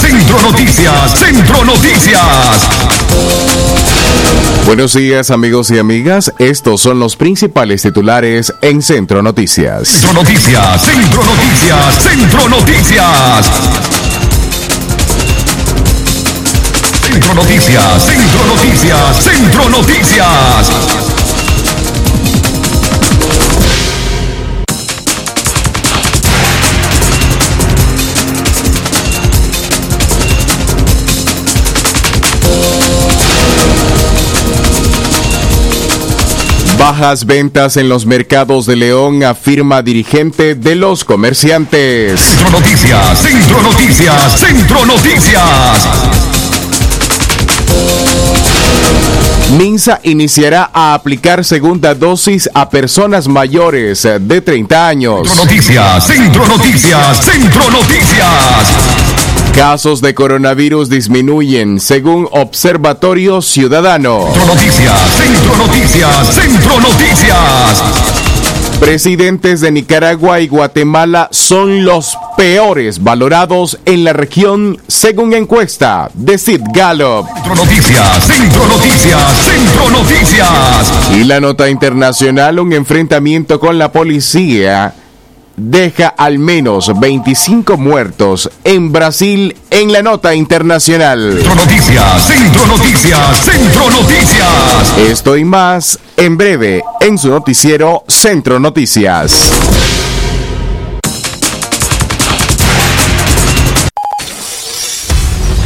Centro Noticias, Centro Noticias. Buenos días amigos y amigas, estos son los principales titulares en Centro Noticias. Centro Noticias, Centro Noticias, Centro Noticias. Centro Noticias, Centro Noticias, Centro Noticias. Bajas ventas en los mercados de León, afirma dirigente de los comerciantes. Centro Noticias, Centro Noticias, Centro Noticias. MINSA iniciará a aplicar segunda dosis a personas mayores de 30 años. Centro Noticias, Centro Noticias, Centro Noticias. Casos de coronavirus disminuyen según Observatorio Ciudadano. Centro Noticias, Centro Noticias, Centro Noticias. Presidentes de Nicaragua y Guatemala son los peores valorados en la región según encuesta de Sid Gallup. Centro Noticias, Centro Noticias, Centro Noticias. Y la nota internacional, un enfrentamiento con la policía deja al menos 25 muertos en Brasil en la nota internacional. Centro Noticias, Centro Noticias, Centro Noticias. Esto y más en breve en su noticiero Centro Noticias.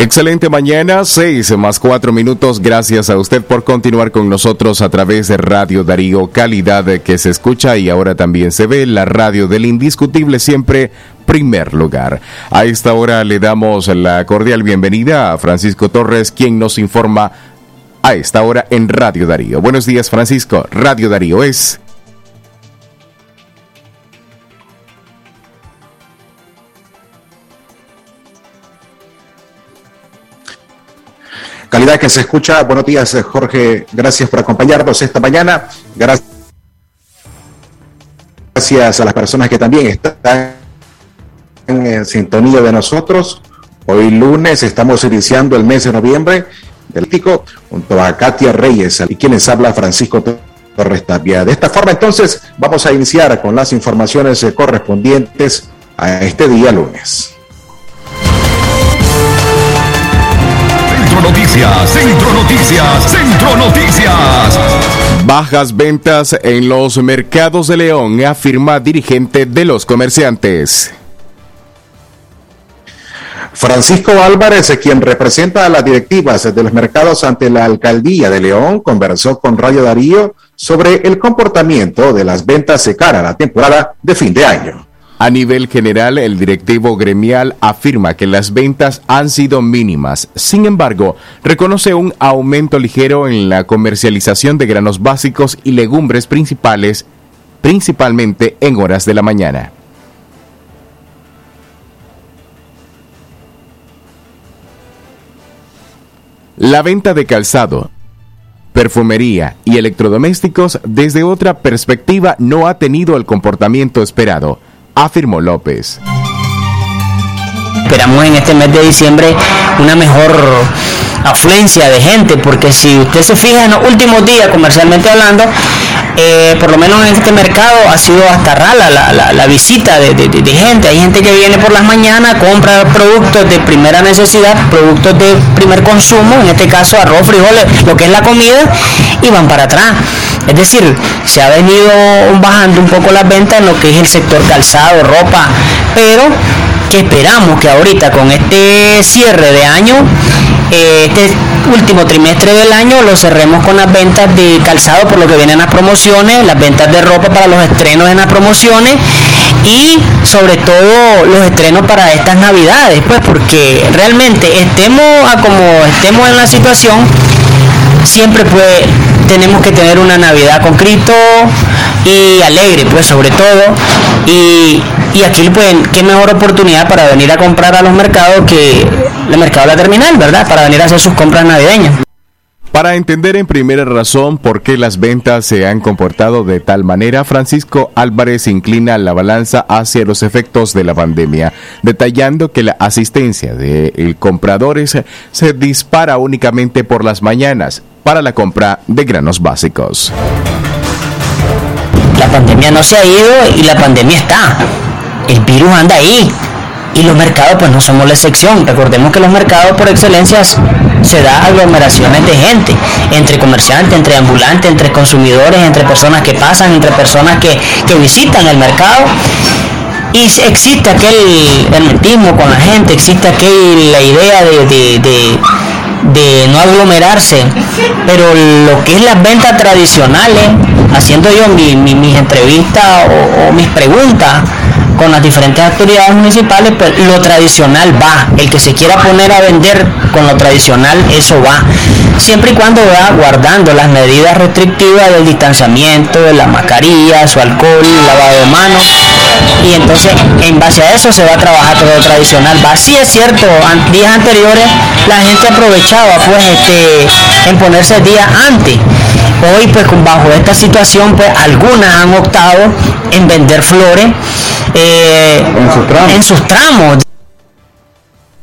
Excelente mañana, 6 más 4 minutos. Gracias a usted por continuar con nosotros a través de Radio Darío, calidad que se escucha y ahora también se ve, la radio del indiscutible siempre primer lugar. A esta hora le damos la cordial bienvenida a Francisco Torres, quien nos informa a esta hora en Radio Darío. Buenos días, Francisco. Radio Darío es... Calidad que se escucha. Buenos días, Jorge. Gracias por acompañarnos esta mañana. Gracias a las personas que también están en sintonía de nosotros. Hoy lunes estamos iniciando el mes de noviembre del Tico junto a Katia Reyes y quienes habla Francisco Torres Tapia. De esta forma entonces vamos a iniciar con las informaciones correspondientes a este día lunes. Centro Noticias, Centro Noticias, Centro Noticias. Bajas ventas en los mercados de León, afirma dirigente de los comerciantes. Francisco Álvarez, quien representa a las directivas de los mercados ante la alcaldía de León, conversó con Radio Darío sobre el comportamiento de las ventas de cara a la temporada de fin de año. A nivel general, el directivo gremial afirma que las ventas han sido mínimas. Sin embargo, reconoce un aumento ligero en la comercialización de granos básicos y legumbres principales, principalmente en horas de la mañana. La venta de calzado, perfumería y electrodomésticos desde otra perspectiva no ha tenido el comportamiento esperado, afirmó López. Esperamos en este mes de diciembre una mejor afluencia de gente, porque si usted se fija en los últimos días, comercialmente hablando, eh, por lo menos en este mercado ha sido hasta rala la, visita de, gente. Hay gente que viene por las mañanas, compra productos de primera necesidad, productos de primer consumo, en este caso arroz, frijoles, lo que es la comida, y van para atrás. Es decir, se ha venido bajando un poco las ventas en lo que es el sector calzado, ropa, pero que esperamos que ahorita con este cierre de año, eh, este último trimestre del año lo cerremos con las ventas de calzado por lo que vienen las promociones, las ventas de ropa para los estrenos en las promociones y sobre todo los estrenos para estas navidades, pues porque realmente estemos a como estemos en la situación, siempre pues tenemos que tener una Navidad con Cristo y alegre, pues sobre todo. Y, y aquí, pues, qué mejor oportunidad para venir a comprar a los mercados que el mercado de la terminal, ¿verdad? Para venir a hacer sus compras navideñas. Para entender en primera razón por qué las ventas se han comportado de tal manera, Francisco Álvarez inclina la balanza hacia los efectos de la pandemia, detallando que la asistencia de compradores se dispara únicamente por las mañanas para la compra de granos básicos. La pandemia no se ha ido y la pandemia está. El virus anda ahí y los mercados pues no somos la excepción. Recordemos que los mercados por excelencia se da aglomeraciones de gente, entre comerciantes, entre ambulantes, entre consumidores, entre personas que pasan, entre personas que, visitan el mercado. Y existe aquel hermetismo con la gente, existe aquella idea de, de, no aglomerarse, pero lo que es las ventas tradicionales, haciendo yo mis entrevistas o mis preguntas, con las diferentes autoridades municipales, pues lo tradicional va. El que se quiera poner a vender con lo tradicional, eso va. Siempre y cuando va guardando las medidas restrictivas del distanciamiento, de la mascarilla, su alcohol, lavado de manos. Y entonces, en base a eso se va a trabajar todo lo tradicional. Va. Sí es cierto, días anteriores la gente aprovechaba pues este en ponerse días antes. Hoy pues bajo esta situación pues algunas han optado en vender flores eh, en, sus tramos.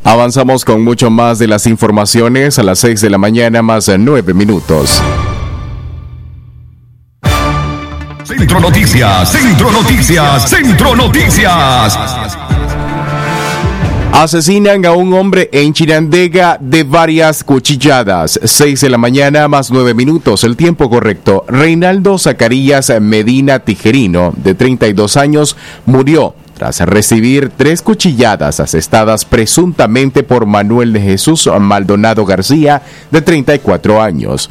Avanzamos con mucho más de las informaciones a las 6 de la mañana más 9 minutos. Centro Noticias, Centro Noticias, Centro Noticias. Asesinan a un hombre en Chinandega de varias cuchilladas. 6 de la mañana más 9 minutos, el tiempo correcto. Reinaldo Zacarías Medina Tijerino, de 32 años, murió tras recibir tres cuchilladas asestadas presuntamente por Manuel de Jesús Maldonado García, de 34 años.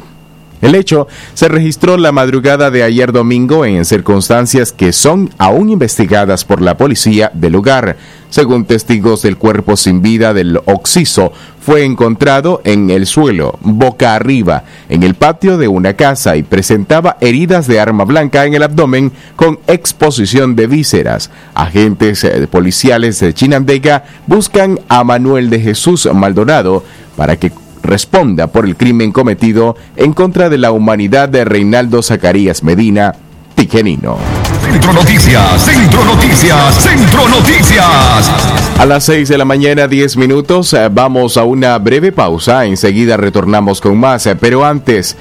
El hecho se registró la madrugada de ayer domingo en circunstancias que son aún investigadas por la policía del lugar. Según testigos del cuerpo sin vida del Oxiso, fue encontrado en el suelo, boca arriba, en el patio de una casa y presentaba heridas de arma blanca en el abdomen con exposición de vísceras. Agentes eh, policiales de Chinandega buscan a Manuel de Jesús Maldonado para que responda por el crimen cometido en contra de la humanidad de Reinaldo Zacarías Medina, Tijerino. Centro Noticias, Centro Noticias, Centro Noticias. A las 6 de la mañana, 10 minutos, eh, vamos a una breve pausa. Enseguida retornamos con más, eh, pero antes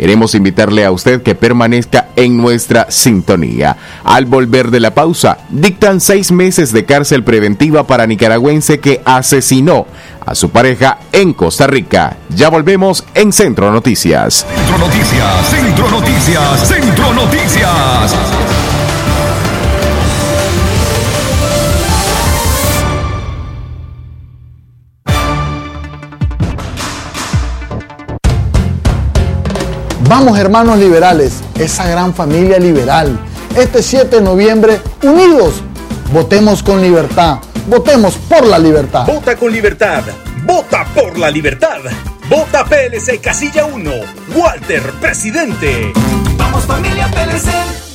Queremos invitarle a usted que permanezca en nuestra sintonía. Al volver de la pausa, dictan seis meses de cárcel preventiva para nicaragüense que asesinó a su pareja en Costa Rica. Ya volvemos en Centro Noticias. Centro Noticias, Centro Noticias, Centro Noticias. Vamos hermanos liberales, esa gran familia liberal. Este 7 de noviembre, unidos, votemos con libertad. Votemos por la libertad. Vota con libertad. Vota por la libertad. Vota PLC Casilla 1. Walter, presidente. Vamos familia PLC.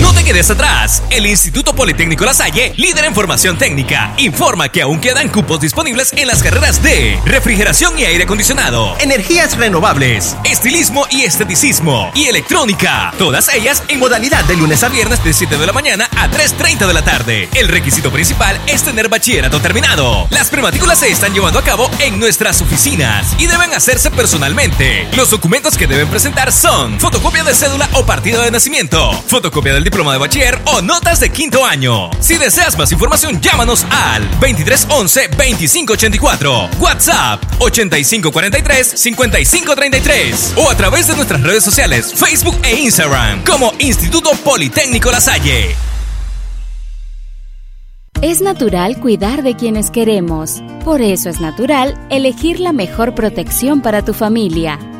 No te quedes atrás. El Instituto Politécnico La Salle, líder en formación técnica, informa que aún quedan cupos disponibles en las carreras de refrigeración y aire acondicionado, energías renovables, estilismo y esteticismo y electrónica. Todas ellas en modalidad de lunes a viernes de 7 de la mañana a 3.30 de la tarde. El requisito principal es tener bachillerato terminado. Las prematrículas se están llevando a cabo en nuestras oficinas y deben hacerse personalmente. Los documentos que deben presentar son fotocopia de cédula o partido de nacimiento, fotocopia del diploma de bachiller o notas de quinto año. Si deseas más información, llámanos al 2311 2584, WhatsApp 8543 5533 o a través de nuestras redes sociales, Facebook e Instagram como Instituto Politécnico La Salle. Es natural cuidar de quienes queremos. Por eso es natural elegir la mejor protección para tu familia.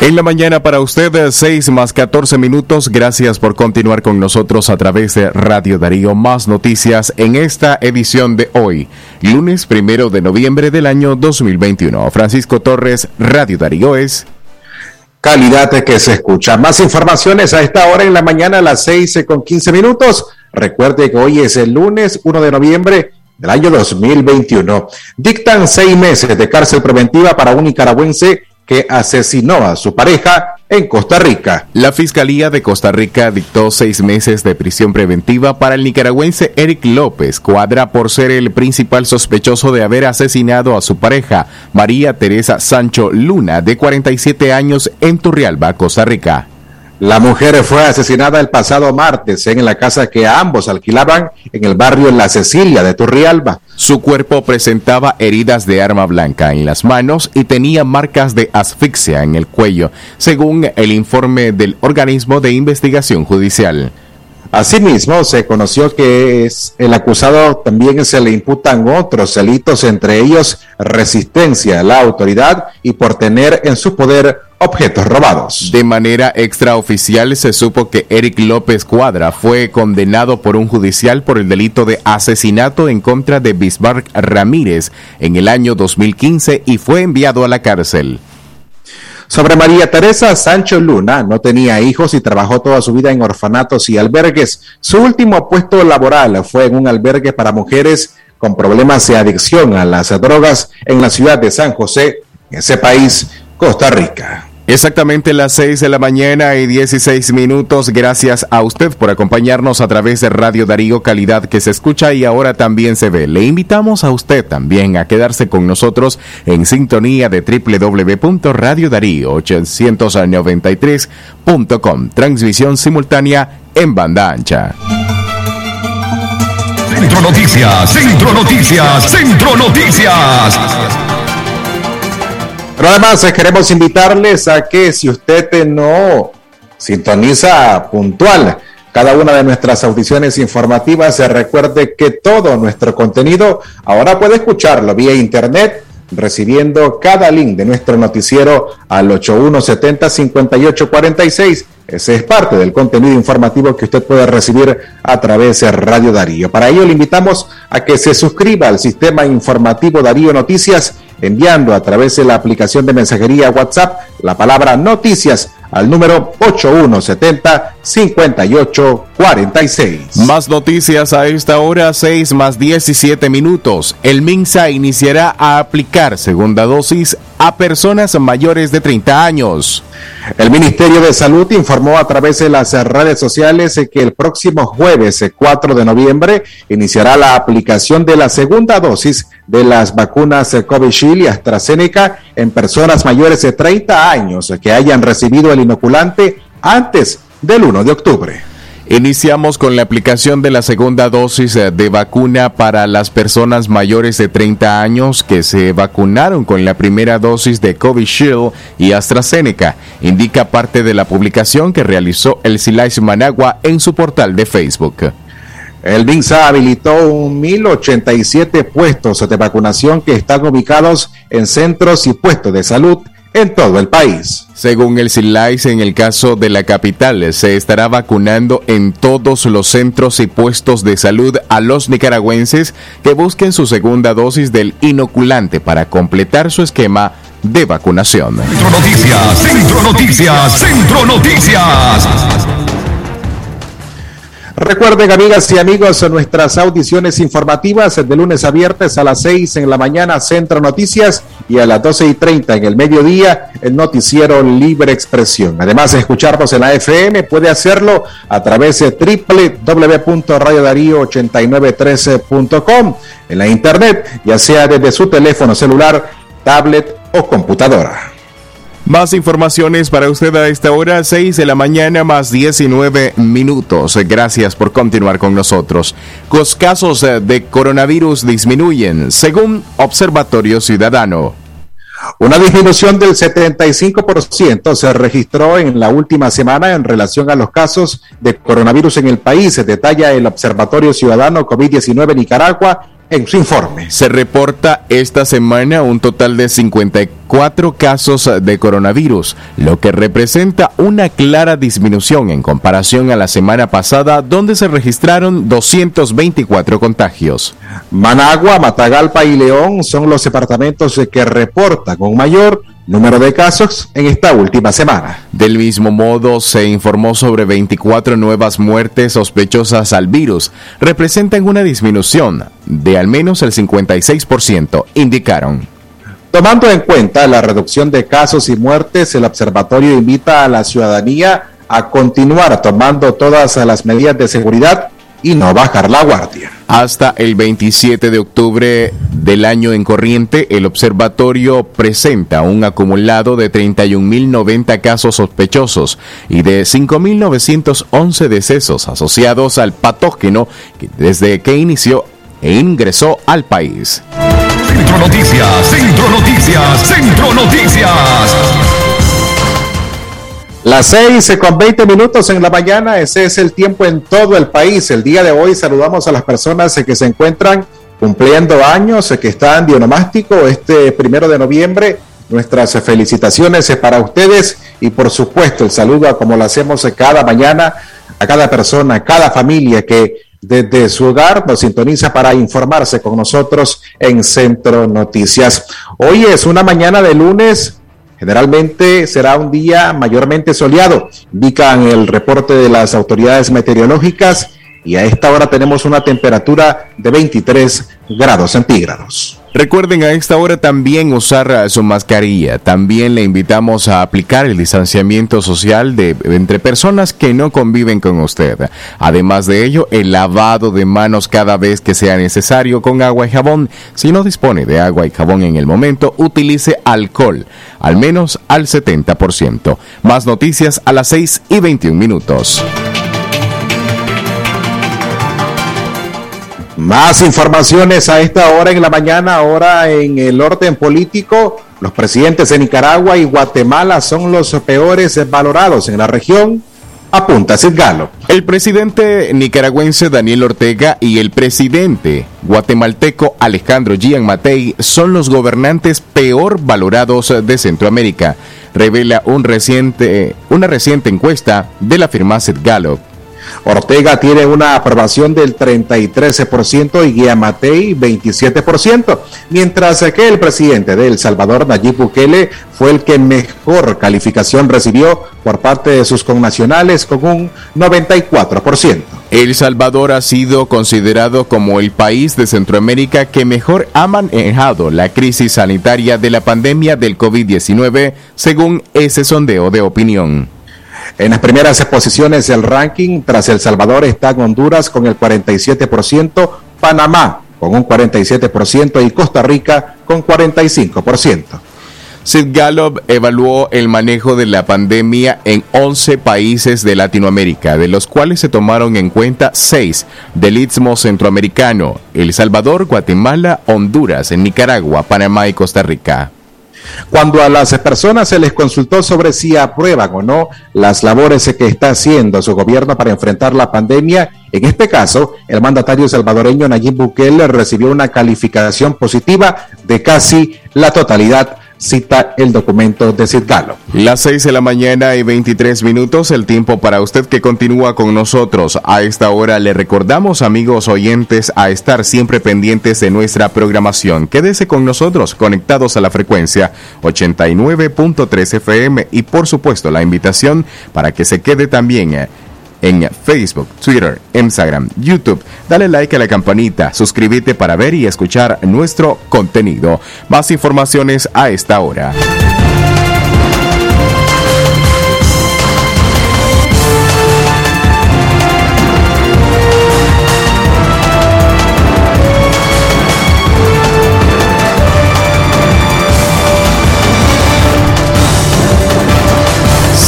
En la mañana para usted, 6 más 14 minutos. Gracias por continuar con nosotros a través de Radio Darío. Más noticias en esta edición de hoy, lunes primero de noviembre del año 2021. Francisco Torres, Radio Darío es. Calidad que se escucha. Más informaciones a esta hora en la mañana a las 6 con 15 minutos. Recuerde que hoy es el lunes 1 de noviembre del año 2021. Dictan seis meses de cárcel preventiva para un nicaragüense que asesinó a su pareja en Costa Rica. La Fiscalía de Costa Rica dictó seis meses de prisión preventiva para el nicaragüense Eric López Cuadra por ser el principal sospechoso de haber asesinado a su pareja, María Teresa Sancho Luna, de 47 años, en Turrialba, Costa Rica. La mujer fue asesinada el pasado martes en la casa que ambos alquilaban en el barrio La Cecilia de Turrialba. Su cuerpo presentaba heridas de arma blanca en las manos y tenía marcas de asfixia en el cuello, según el informe del organismo de investigación judicial. Asimismo, se conoció que el acusado también se le imputan otros delitos, entre ellos resistencia a la autoridad y por tener en su poder objetos robados. De manera extraoficial se supo que Eric López Cuadra fue condenado por un judicial por el delito de asesinato en contra de Bismarck Ramírez en el año 2015 y fue enviado a la cárcel. Sobre María Teresa Sancho Luna, no tenía hijos y trabajó toda su vida en orfanatos y albergues. Su último puesto laboral fue en un albergue para mujeres con problemas de adicción a las drogas en la ciudad de San José, en ese país, Costa Rica. Exactamente las 6 de la mañana y 16 minutos. Gracias a usted por acompañarnos a través de Radio Darío Calidad que se escucha y ahora también se ve. Le invitamos a usted también a quedarse con nosotros en sintonía de www.radiodarío893.com. Transmisión simultánea en banda ancha. Centro Noticias, Centro Noticias, Centro Noticias. Pero además eh, queremos invitarles a que si usted eh, no sintoniza puntual cada una de nuestras audiciones informativas, se recuerde que todo nuestro contenido ahora puede escucharlo vía internet recibiendo cada link de nuestro noticiero al 8170-5846. Ese es parte del contenido informativo que usted puede recibir a través de Radio Darío. Para ello le invitamos a que se suscriba al sistema informativo Darío Noticias enviando a través de la aplicación de mensajería WhatsApp la palabra noticias al número 8170-5846. Más noticias a esta hora, 6 más 17 minutos. El MINSA iniciará a aplicar segunda dosis a personas mayores de 30 años. El Ministerio de Salud informó a través de las redes sociales que el próximo jueves 4 de noviembre iniciará la aplicación de la segunda dosis de las vacunas Covishield y AstraZeneca en personas mayores de 30 años que hayan recibido el inoculante antes del 1 de octubre. Iniciamos con la aplicación de la segunda dosis de vacuna para las mayores de 30 años que se vacunaron con la primera dosis de Covishield y AstraZeneca, indica parte de la publicación que realizó el Silais Managua en su portal de Facebook. El MINSA habilitó 1.087 puestos de vacunación que están ubicados en centros y puestos de salud en todo el país. Según el CILAIS, en el caso de la capital, se estará vacunando en todos los centros y puestos de salud a los nicaragüenses que busquen su segunda dosis del inoculante para completar su esquema de vacunación. Centro Noticias, Centro Noticias, Centro Noticias. Recuerden, amigas y amigos, nuestras audiciones informativas de lunes a viernes a las 6 en la mañana, Centro Noticias, y a las 12 y 30 en el mediodía, el noticiero Libre Expresión. Además de escucharnos en la FM, puede hacerlo a través de www.radiodarío8913.com, en la internet, ya sea desde su teléfono celular, tablet o computadora. Más informaciones para usted a esta hora, 6 de la mañana más 19 minutos. Gracias por continuar con nosotros. Los casos eh, de coronavirus disminuyen, según Observatorio Ciudadano. Una disminución del 75% se registró en la última semana en relación a los casos de coronavirus en el país, detalla el Observatorio Ciudadano COVID-19 Nicaragua en su informe. Se reporta esta semana un total de 54 casos de coronavirus, lo que representa una clara disminución en comparación a la semana pasada, donde se registraron 224 contagios. Managua, Matagalpa y León son los departamentos que reportan con mayor número de casos en esta última semana. Del mismo modo, se informó sobre 24 nuevas muertes sospechosas al virus. Representan una disminución de al menos el 56%, indicaron. Tomando en cuenta la reducción de casos y muertes, el observatorio invita a la ciudadanía a continuar tomando todas las medidas de seguridad y no bajar la guardia. Hasta el 27 de octubre del año en corriente, el observatorio presenta un acumulado de 31.090 casos sospechosos y de 5.911 decesos asociados al patógeno desde que inició e ingresó al país. Centro Noticias, Centro Noticias, Centro Noticias. Las seis con 20 minutos en la mañana, ese es el tiempo en todo el país. El día de hoy saludamos a las personas que se encuentran cumpliendo años, que están dionomástico este primero de noviembre. Nuestras felicitaciones para ustedes y por supuesto el saludo como lo hacemos cada mañana a cada persona, a cada familia que desde su hogar nos sintoniza para informarse con nosotros en Centro Noticias. Hoy es una mañana de lunes Generalmente será un día mayormente soleado, indican el reporte de las autoridades meteorológicas y a esta hora tenemos una temperatura de 23 grados centígrados. Recuerden a esta hora también usar su mascarilla. También le invitamos a aplicar el distanciamiento social de entre personas que no conviven con usted. Además de ello, el lavado de manos cada vez que sea necesario con agua y jabón. Si no dispone de agua y jabón en el momento, utilice alcohol, al menos al 70%. Más noticias a las 6 y 21 minutos. Más informaciones a esta hora en la mañana, ahora en el orden político. Los presidentes de Nicaragua y Guatemala son los peores valorados en la región. Apunta Galo. El presidente nicaragüense Daniel Ortega y el presidente guatemalteco Alejandro Gian Matei son los gobernantes peor valorados de Centroamérica, revela un reciente, una reciente encuesta de la firma Gallup. Ortega tiene una aprobación del 33% y Guiamatei 27%, mientras que el presidente de El Salvador, Nayib Bukele, fue el que mejor calificación recibió por parte de sus connacionales con un 94%. El Salvador ha sido considerado como el país de Centroamérica que mejor ha manejado la crisis sanitaria de la pandemia del COVID-19, según ese sondeo de opinión. En las primeras posiciones del ranking, tras El Salvador, están Honduras con el 47%, Panamá con un 47% y Costa Rica con 45%. Sid Gallup evaluó el manejo de la pandemia en 11 países de Latinoamérica, de los cuales se tomaron en cuenta 6 del Istmo Centroamericano, El Salvador, Guatemala, Honduras, Nicaragua, Panamá y Costa Rica. Cuando a las personas se les consultó sobre si aprueban o no las labores que está haciendo su gobierno para enfrentar la pandemia, en este caso, el mandatario salvadoreño Nayib Bukele recibió una calificación positiva de casi la totalidad cita el documento de Galo. Las 6 de la mañana y 23 minutos, el tiempo para usted que continúa con nosotros. A esta hora le recordamos, amigos oyentes, a estar siempre pendientes de nuestra programación. Quédese con nosotros, conectados a la frecuencia 89.3 FM y por supuesto la invitación para que se quede también eh, en Facebook, Twitter, Instagram, YouTube. Dale like a la campanita, suscríbete para ver y escuchar nuestro contenido. Más informaciones a esta hora.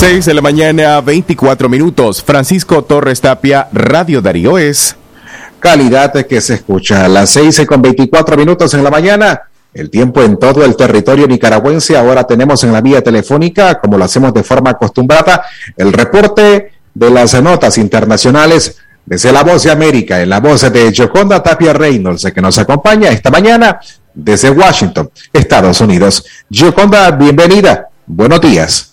6 de la mañana, 24 minutos. Francisco Torres Tapia, Radio Darío es. Calidad que se escucha a las 6 con 24 minutos en la mañana. El tiempo en todo el territorio nicaragüense. Ahora tenemos en la vía telefónica, como lo hacemos de forma acostumbrada, el reporte de las notas internacionales desde la voz de América, en la voz de Joconda Tapia Reynolds, que nos acompaña esta mañana desde Washington, Estados Unidos. Joconda, bienvenida. Buenos días.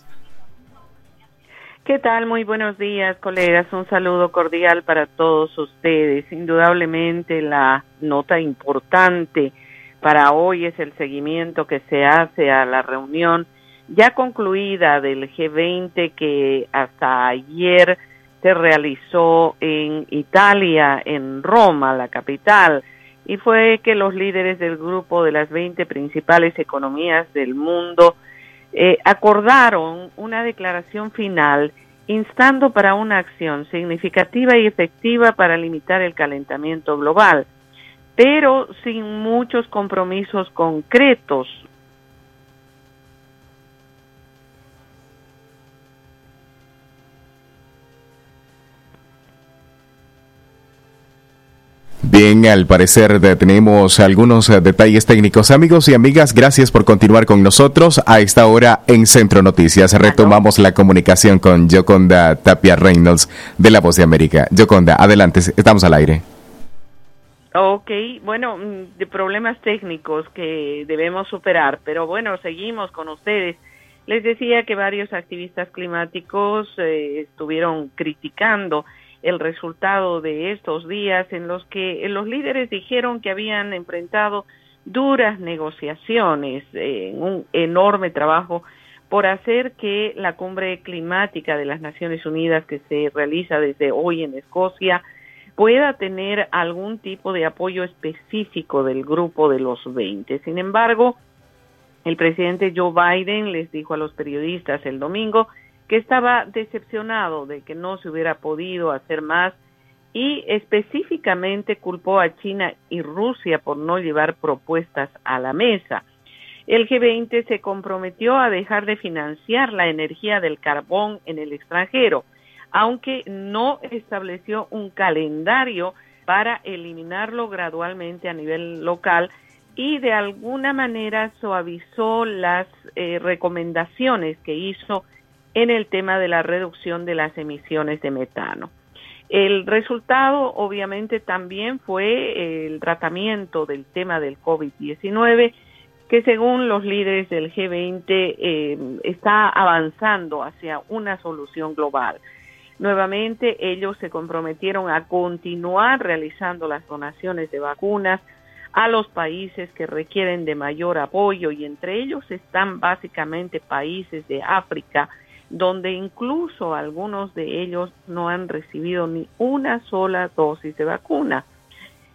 ¿Qué tal? Muy buenos días, colegas. Un saludo cordial para todos ustedes. Indudablemente la nota importante para hoy es el seguimiento que se hace a la reunión ya concluida del G20 que hasta ayer se realizó en Italia, en Roma, la capital, y fue que los líderes del grupo de las 20 principales economías del mundo eh, acordaron una declaración final instando para una acción significativa y efectiva para limitar el calentamiento global, pero sin muchos compromisos concretos Bien, al parecer tenemos algunos eh, detalles técnicos. Amigos y amigas, gracias por continuar con nosotros a esta hora en Centro Noticias. Retomamos la comunicación con Joconda Tapia Reynolds de La Voz de América. Joconda, adelante, estamos al aire. Ok, bueno, mm, de problemas técnicos que debemos superar, pero bueno, seguimos con ustedes. Les decía que varios activistas climáticos eh, estuvieron criticando el resultado de estos días en los que los líderes dijeron que habían enfrentado duras negociaciones, eh, un enorme trabajo por hacer que la cumbre climática de las Naciones Unidas que se realiza desde hoy en Escocia pueda tener algún tipo de apoyo específico del grupo de los 20. Sin embargo, el presidente Joe Biden les dijo a los periodistas el domingo que estaba decepcionado de que no se hubiera podido hacer más y específicamente culpó a China y Rusia por no llevar propuestas a la mesa. El G20 se comprometió a dejar de financiar la energía del carbón en el extranjero, aunque no estableció un calendario para eliminarlo gradualmente a nivel local y de alguna manera suavizó las eh, recomendaciones que hizo en el tema de la reducción de las emisiones de metano. El resultado obviamente también fue el tratamiento del tema del COVID-19 que según los líderes del G20 eh, está avanzando hacia una solución global. Nuevamente ellos se comprometieron a continuar realizando las donaciones de vacunas a los países que requieren de mayor apoyo y entre ellos están básicamente países de África donde incluso algunos de ellos no han recibido ni una sola dosis de vacuna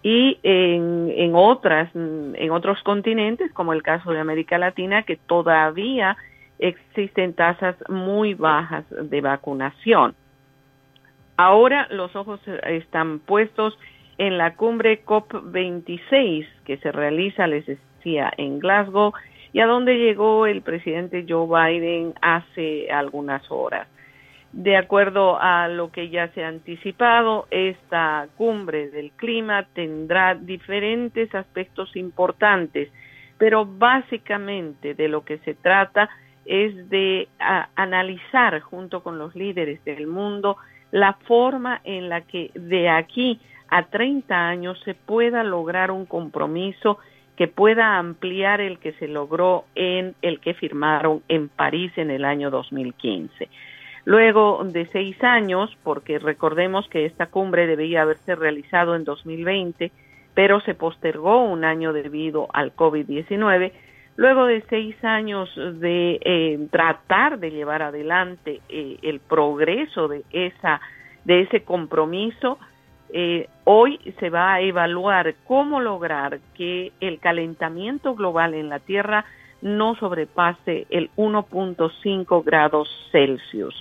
y en, en otras en otros continentes como el caso de América Latina que todavía existen tasas muy bajas de vacunación. Ahora los ojos están puestos en la cumbre COP26 que se realiza, les decía, en Glasgow y a donde llegó el presidente Joe Biden hace algunas horas. De acuerdo a lo que ya se ha anticipado, esta cumbre del clima tendrá diferentes aspectos importantes, pero básicamente de lo que se trata es de analizar junto con los líderes del mundo la forma en la que de aquí a 30 años se pueda lograr un compromiso que pueda ampliar el que se logró en el que firmaron en París en el año 2015. Luego de seis años, porque recordemos que esta cumbre debía haberse realizado en 2020, pero se postergó un año debido al COVID-19, luego de seis años de eh, tratar de llevar adelante eh, el progreso de esa de ese compromiso, eh, hoy se va a evaluar cómo lograr que el calentamiento global en la Tierra no sobrepase el 1.5 grados Celsius.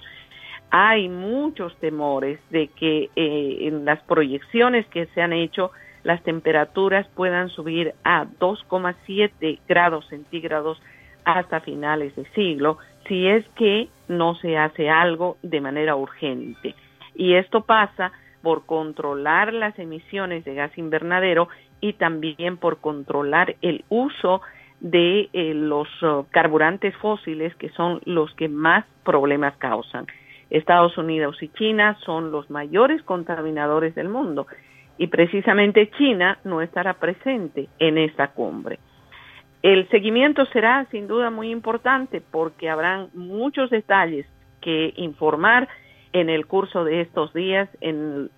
Hay muchos temores de que eh, en las proyecciones que se han hecho las temperaturas puedan subir a 2,7 grados centígrados hasta finales de siglo si es que no se hace algo de manera urgente. Y esto pasa por controlar las emisiones de gas invernadero y también por controlar el uso de eh, los uh, carburantes fósiles que son los que más problemas causan. Estados Unidos y China son los mayores contaminadores del mundo y precisamente China no estará presente en esta cumbre. El seguimiento será sin duda muy importante porque habrán muchos detalles que informar en el curso de estos días en,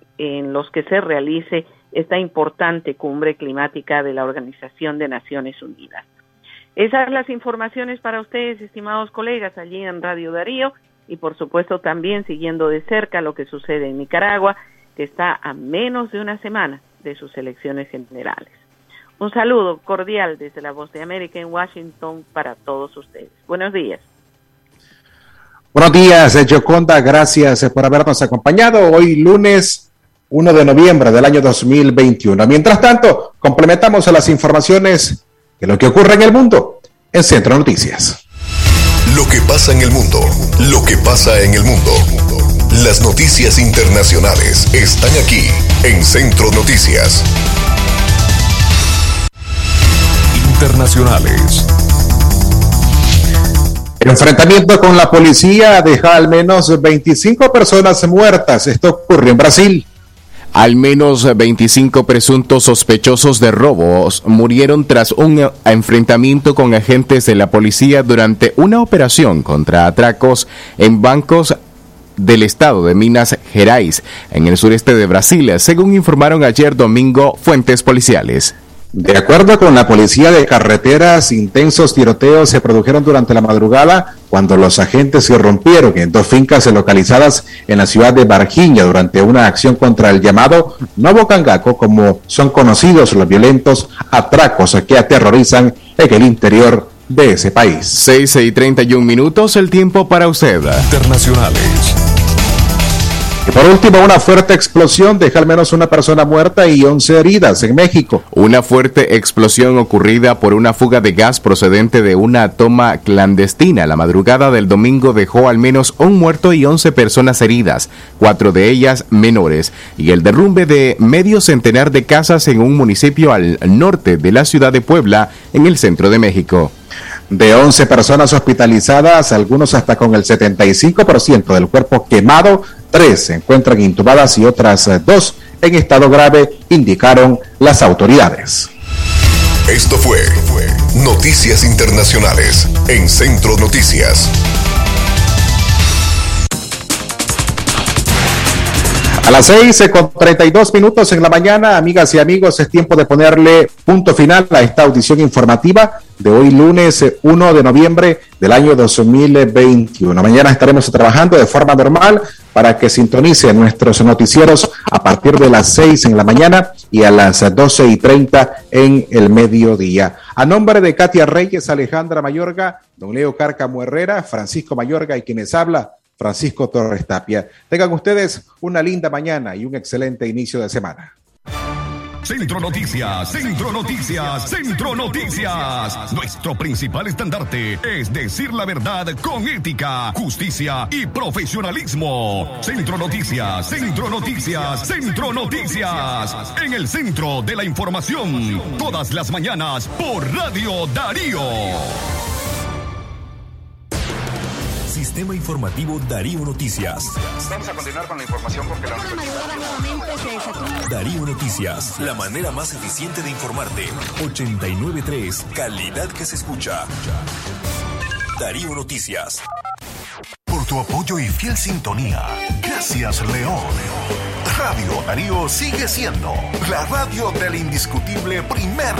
los que se realice esta importante cumbre climática de la Organización de Naciones Unidas. Esas las informaciones para ustedes, estimados colegas, allí en Radio Darío y por supuesto también siguiendo de cerca lo que sucede en Nicaragua, que está a menos de una semana de sus elecciones generales. Un saludo cordial desde la Voz de América en Washington para todos ustedes. Buenos días. Buenos días, Joconda. Gracias por habernos acompañado hoy lunes 1 de noviembre del año 2021. Mientras tanto, complementamos las informaciones de lo que ocurre en el mundo en Centro Noticias. Lo que pasa en el mundo, lo que pasa en el mundo. Las noticias internacionales están aquí en Centro Noticias. Internacionales. El enfrentamiento con la policía deja al menos 25 personas muertas. Esto ocurrió en Brasil. Al menos 25 presuntos sospechosos de robos murieron tras un enfrentamiento con agentes de la policía durante una operación contra atracos en bancos del estado de Minas Gerais, en el sureste de Brasil, según informaron ayer domingo fuentes policiales. De acuerdo con la policía de carreteras, intensos tiroteos se produjeron durante la madrugada cuando los agentes se rompieron en dos fincas localizadas en la ciudad de Barjiña durante una acción contra el llamado Novo Cangaco, como son conocidos los violentos atracos que aterrorizan en el interior de ese país. 6 y 31 minutos, el tiempo para usted. Internacionales. Y por último, una fuerte explosión deja al menos una persona muerta y 11 heridas en México. Una fuerte explosión ocurrida por una fuga de gas procedente de una toma clandestina la madrugada del domingo dejó al menos un muerto y 11 personas heridas, cuatro de ellas menores, y el derrumbe de medio centenar de casas en un municipio al norte de la ciudad de Puebla, en el centro de México. De 11 personas hospitalizadas, algunos hasta con el 75% del cuerpo quemado, tres se encuentran intubadas y otras eh, dos en estado grave, indicaron las autoridades. Esto fue Noticias Internacionales en Centro Noticias. A las 6 con 32 minutos en la mañana, amigas y amigos, es tiempo de ponerle punto final a esta audición informativa de hoy lunes eh, 1 de noviembre del año 2021. Mañana estaremos trabajando de forma normal para que sintonice nuestros noticieros a partir de las 6 en la mañana y a las 12 y 30 en el mediodía. A nombre de Katia Reyes, Alejandra Mayorga, don Leo Cárcamo Herrera, Francisco Mayorga y quienes habla, Francisco Torres Tapia. Tengan ustedes una linda mañana y un excelente inicio de semana. Centro Noticias, Centro Noticias, Centro Noticias. Nuestro principal estandarte es decir la verdad con ética, justicia y profesionalismo. Centro Noticias, Centro Noticias, Centro Noticias. En el centro de la información, todas las mañanas por Radio Darío. Sistema Informativo Darío Noticias. Vamos a continuar con la información porque la Darío Noticias, la manera más eficiente de informarte. 893, calidad que se escucha. Darío Noticias. Por tu apoyo y fiel sintonía. Gracias, León. Radio Darío sigue siendo la radio del indiscutible primer